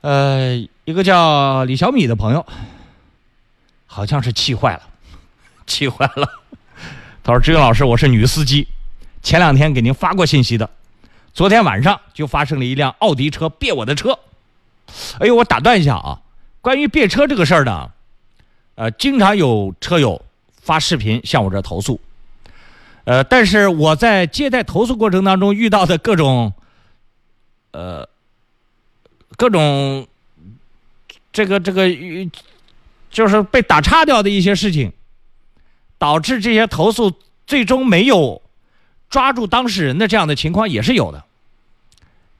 呃，一个叫李小米的朋友，好像是气坏了，气坏了。他说：“志勇老师，我是女司机，前两天给您发过信息的，昨天晚上就发生了一辆奥迪车别我的车。哎呦，我打断一下啊，关于别车这个事儿呢，呃，经常有车友发视频向我这投诉，呃，但是我在接待投诉过程当中遇到的各种，呃。”各种这个这个，就是被打岔掉的一些事情，导致这些投诉最终没有抓住当事人的这样的情况也是有的。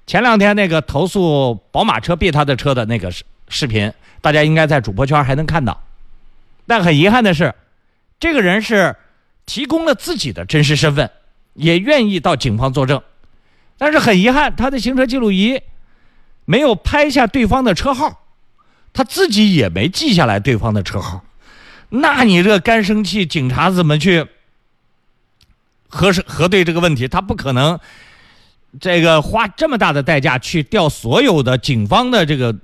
前两天那个投诉宝马车别他的车的那个视视频，大家应该在主播圈还能看到。但很遗憾的是，这个人是提供了自己的真实身份，也愿意到警方作证，但是很遗憾，他的行车记录仪。没有拍下对方的车号，他自己也没记下来对方的车号，那你这干生气，警察怎么去核实核对这个问题？他不可能这个花这么大的代价去调所有的警方的这个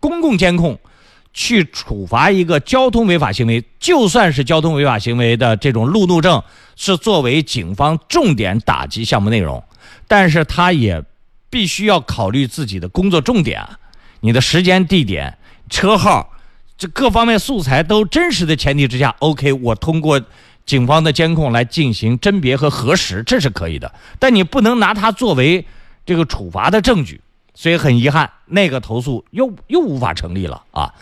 公共监控，去处罚一个交通违法行为。就算是交通违法行为的这种路怒症是作为警方重点打击项目内容，但是他也。必须要考虑自己的工作重点，你的时间、地点、车号，这各方面素材都真实的前提之下，OK，我通过警方的监控来进行甄别和核实，这是可以的。但你不能拿它作为这个处罚的证据，所以很遗憾，那个投诉又又无法成立了啊。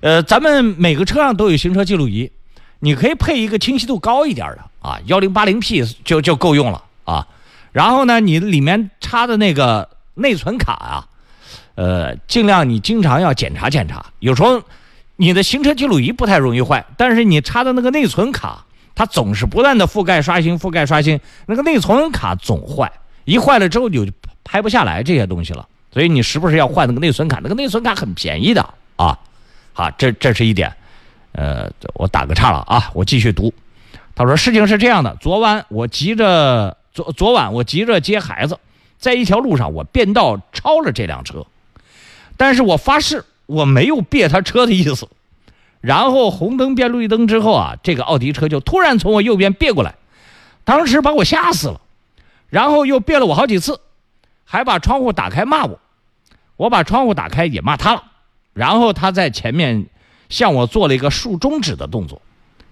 呃，咱们每个车上都有行车记录仪，你可以配一个清晰度高一点的啊，幺零八零 P 就就够用了啊。然后呢，你里面插的那个内存卡啊，呃，尽量你经常要检查检查。有时候你的行车记录仪不太容易坏，但是你插的那个内存卡，它总是不断的覆盖刷新、覆盖刷新，那个内存卡总坏，一坏了之后就拍不下来这些东西了。所以你时不时要换那个内存卡，那个内存卡很便宜的啊。好，这这是一点。呃，我打个岔了啊，我继续读。他说事情是这样的，昨晚我急着。昨昨晚我急着接孩子，在一条路上我变道超了这辆车，但是我发誓我没有别他车的意思。然后红灯变绿灯之后啊，这个奥迪车就突然从我右边别过来，当时把我吓死了。然后又别了我好几次，还把窗户打开骂我。我把窗户打开也骂他了。然后他在前面向我做了一个竖中指的动作，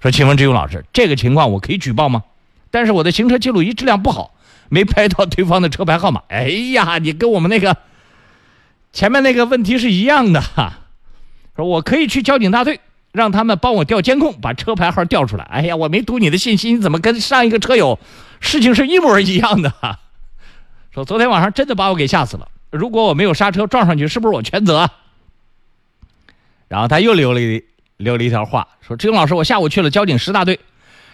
说：“请问志勇老师，这个情况我可以举报吗？”但是我的行车记录仪质量不好，没拍到对方的车牌号码。哎呀，你跟我们那个前面那个问题是一样的哈。说我可以去交警大队，让他们帮我调监控，把车牌号调出来。哎呀，我没读你的信息，你怎么跟上一个车友事情是一模一样的？说昨天晚上真的把我给吓死了。如果我没有刹车撞上去，是不是我全责？然后他又留了一留了一条话，说：“志勇老师，我下午去了交警十大队。”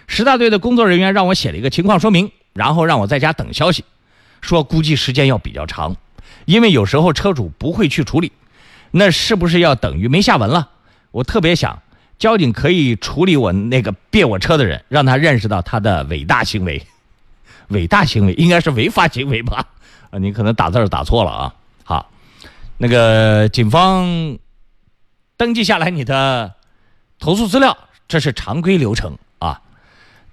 十大队的工作人员让我写了一个情况说明，然后让我在家等消息，说估计时间要比较长，因为有时候车主不会去处理，那是不是要等于没下文了？我特别想交警可以处理我那个别我车的人，让他认识到他的伟大行为，伟大行为应该是违法行为吧？啊，你可能打字打错了啊。好，那个警方登记下来你的投诉资料，这是常规流程。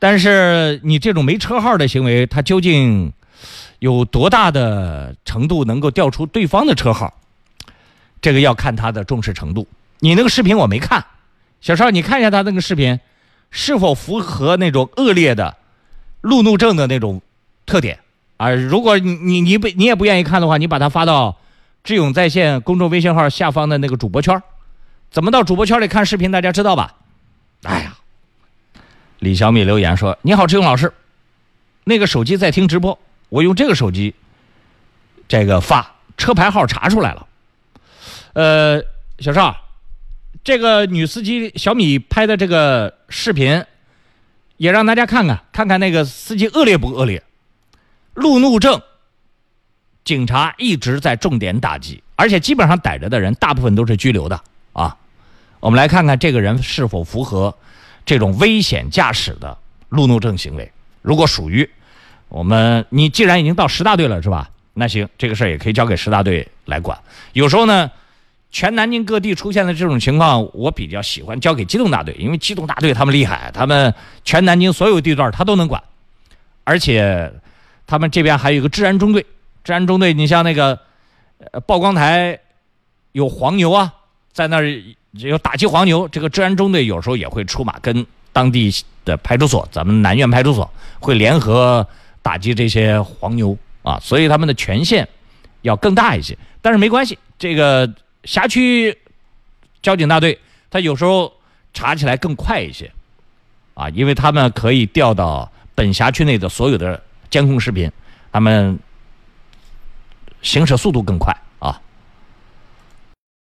但是你这种没车号的行为，他究竟有多大的程度能够调出对方的车号？这个要看他的重视程度。你那个视频我没看，小邵，你看一下他那个视频，是否符合那种恶劣的路怒症的那种特点啊？如果你你你不你也不愿意看的话，你把它发到智勇在线公众微信号下方的那个主播圈。怎么到主播圈里看视频？大家知道吧？哎呀。李小米留言说：“你好，志勇老师，那个手机在听直播，我用这个手机，这个发车牌号查出来了。呃，小邵，这个女司机小米拍的这个视频，也让大家看看，看看那个司机恶劣不恶劣？路怒症，警察一直在重点打击，而且基本上逮着的人，大部分都是拘留的啊。我们来看看这个人是否符合。”这种危险驾驶的路怒症行为，如果属于我们，你既然已经到十大队了，是吧？那行，这个事儿也可以交给十大队来管。有时候呢，全南京各地出现的这种情况，我比较喜欢交给机动大队，因为机动大队他们厉害，他们全南京所有地段他都能管，而且他们这边还有一个治安中队，治安中队，你像那个呃曝光台有黄牛啊，在那儿有打击黄牛，这个治安中队有时候也会出马，跟当地的派出所，咱们南苑派出所会联合打击这些黄牛啊，所以他们的权限要更大一些，但是没关系，这个。辖区交警大队，他有时候查起来更快一些，啊，因为他们可以调到本辖区内的所有的监控视频，他们行驶速度更快。